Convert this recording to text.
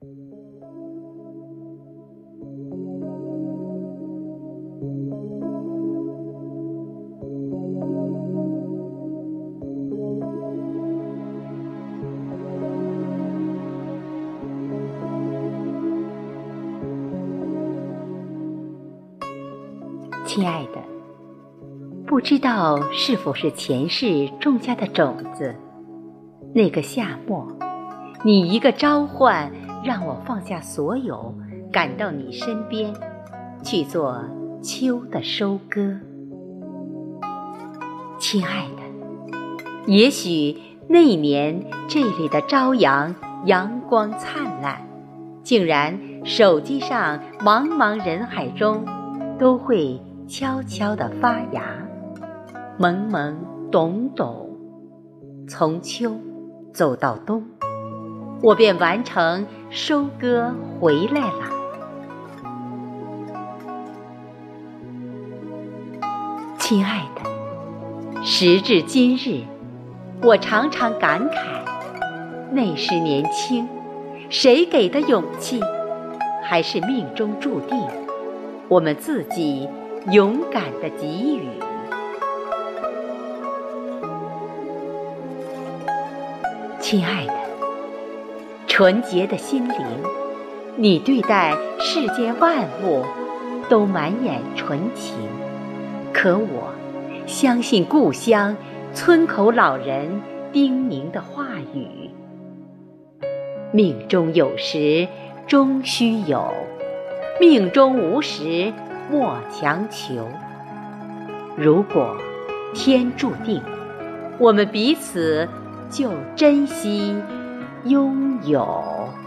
亲爱的，不知道是否是前世种下的种子。那个夏末，你一个召唤，让我放下所有，赶到你身边，去做秋的收割。亲爱的，也许那年这里的朝阳阳光灿烂，竟然手机上茫茫人海中都会。悄悄地发芽，懵懵懂懂，从秋走到冬，我便完成收割回来了。亲爱的，时至今日，我常常感慨，那时年轻，谁给的勇气？还是命中注定，我们自己。勇敢的给予，亲爱的，纯洁的心灵，你对待世间万物都满眼纯情。可我相信故乡村口老人叮咛的话语：命中有时终须有，命中无时。莫强求。如果天注定，我们彼此就珍惜拥有。